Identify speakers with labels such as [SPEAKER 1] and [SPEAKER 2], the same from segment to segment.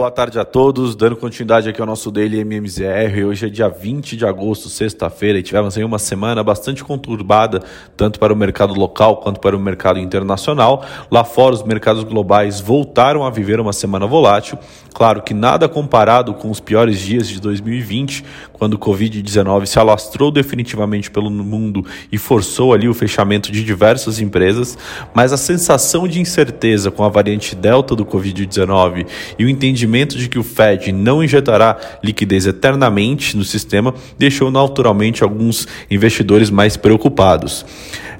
[SPEAKER 1] Boa tarde a todos, dando continuidade aqui ao nosso Daily MMZR. Hoje é dia 20 de agosto, sexta-feira, e tivemos aí uma semana bastante conturbada, tanto para o mercado local quanto para o mercado internacional. Lá fora, os mercados globais voltaram a viver uma semana volátil. Claro que nada comparado com os piores dias de 2020, quando o Covid-19 se alastrou definitivamente pelo mundo e forçou ali o fechamento de diversas empresas, mas a sensação de incerteza com a variante Delta do Covid-19 e o entendimento entendimento de que o Fed não injetará liquidez eternamente no sistema deixou naturalmente alguns investidores mais preocupados.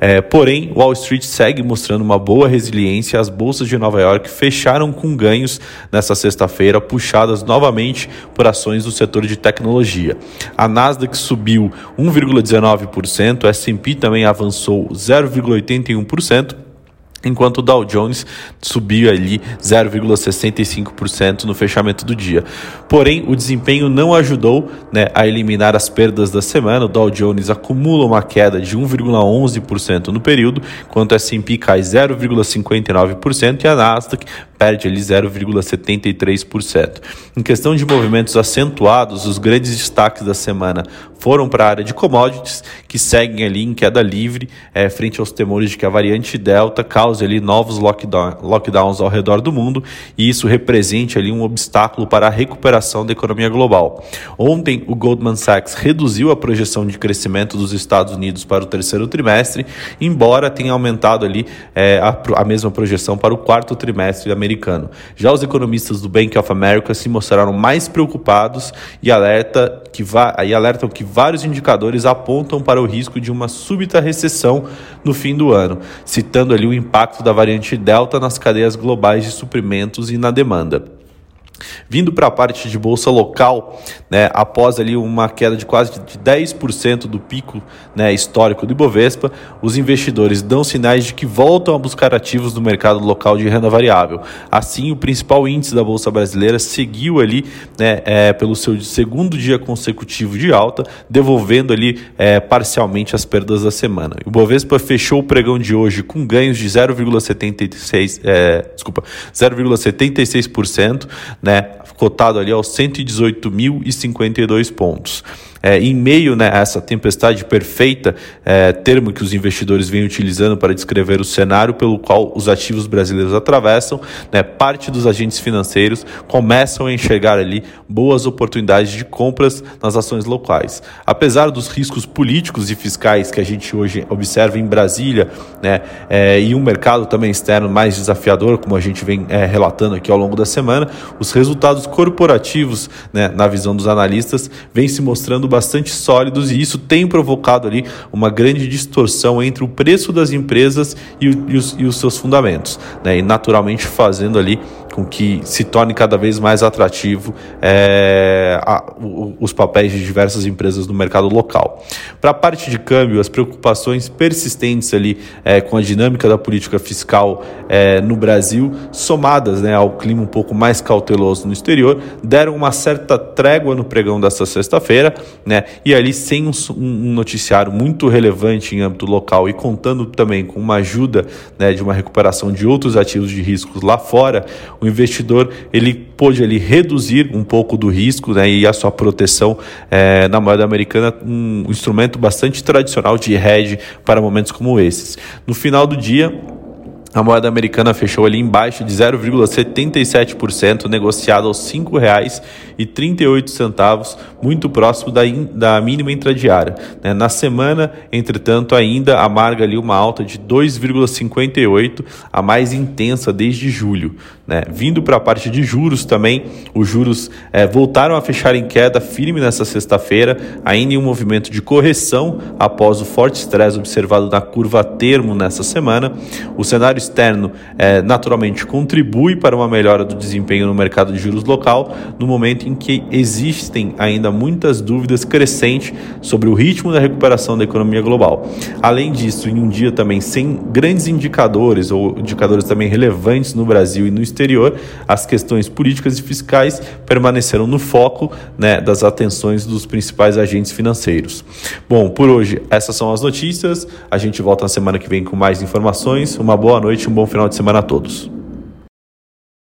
[SPEAKER 1] É, porém, Wall Street segue mostrando uma boa resiliência. As bolsas de Nova York fecharam com ganhos nessa sexta-feira, puxadas novamente por ações do setor de tecnologia. A Nasdaq subiu 1,19%, o S&P também avançou 0,81% enquanto o Dow Jones subiu ali 0,65% no fechamento do dia. Porém, o desempenho não ajudou né, a eliminar as perdas da semana. O Dow Jones acumula uma queda de 1,11% no período, enquanto o S&P cai 0,59% e a Nasdaq perde ali 0,73%. Em questão de movimentos acentuados, os grandes destaques da semana foram para a área de commodities, que seguem ali em queda livre, é, frente aos temores de que a variante Delta cause ali novos lockdown, lockdowns ao redor do mundo e isso represente ali um obstáculo para a recuperação da economia global. Ontem, o Goldman Sachs reduziu a projeção de crescimento dos Estados Unidos para o terceiro trimestre, embora tenha aumentado ali é, a, a mesma projeção para o quarto trimestre americano americano. Já os economistas do Bank of America se mostraram mais preocupados e, alerta que e alertam que vários indicadores apontam para o risco de uma súbita recessão no fim do ano, citando ali o impacto da variante Delta nas cadeias globais de suprimentos e na demanda. Vindo para a parte de bolsa local, né, após ali uma queda de quase de 10% do pico né, histórico do Ibovespa, os investidores dão sinais de que voltam a buscar ativos no mercado local de renda variável. Assim, o principal índice da bolsa brasileira seguiu ali né, é, pelo seu segundo dia consecutivo de alta, devolvendo ali é, parcialmente as perdas da semana. O Ibovespa fechou o pregão de hoje com ganhos de 0,76, é, desculpa, 0,76%, né, né, cotado ali aos 118.052 pontos é, em meio né, a essa tempestade perfeita, é, termo que os investidores vêm utilizando para descrever o cenário pelo qual os ativos brasileiros atravessam, né, parte dos agentes financeiros começam a enxergar ali boas oportunidades de compras nas ações locais. Apesar dos riscos políticos e fiscais que a gente hoje observa em Brasília, né, é, e um mercado também externo mais desafiador, como a gente vem é, relatando aqui ao longo da semana, os resultados corporativos, né, na visão dos analistas, vêm se mostrando bastante sólidos e isso tem provocado ali uma grande distorção entre o preço das empresas e, o, e, os, e os, seus fundamentos, né? e naturalmente fazendo ali com que se torne cada vez mais atrativo é, a, o, os papéis de diversas empresas no mercado local. Para a parte de câmbio, as preocupações persistentes ali é, com a dinâmica da política fiscal é, no Brasil, somadas né, ao clima um pouco mais cauteloso no exterior, deram uma certa trégua no pregão dessa sexta-feira, né, e ali sem um, um, noticiário muito relevante em âmbito local e contando também com uma ajuda né, de uma recuperação de outros ativos de riscos lá fora, o investidor ele pôde ali reduzir um pouco do risco né, e a sua proteção é, na moeda americana, um instrumento bastante tradicional de hedge para momentos como esses. No final do dia, a moeda americana fechou ali embaixo de 0,77%, negociada aos R$ 5,38, muito próximo da, in, da mínima intradiária. Né? Na semana, entretanto, ainda amarga ali uma alta de 2,58%, a mais intensa desde julho. Né? Vindo para a parte de juros também, os juros é, voltaram a fechar em queda firme nessa sexta-feira, ainda em um movimento de correção após o forte estresse observado na curva termo nessa semana. O cenário externo é, naturalmente contribui para uma melhora do desempenho no mercado de juros local, no momento em que existem ainda muitas dúvidas crescentes sobre o ritmo da recuperação da economia global. Além disso, em um dia também sem grandes indicadores ou indicadores também relevantes no Brasil e no exterior, as questões políticas e fiscais permaneceram no foco né, das atenções dos principais agentes financeiros. Bom, por hoje essas são as notícias. A gente volta na semana que vem com mais informações. Uma boa noite noite, um bom final de semana a todos.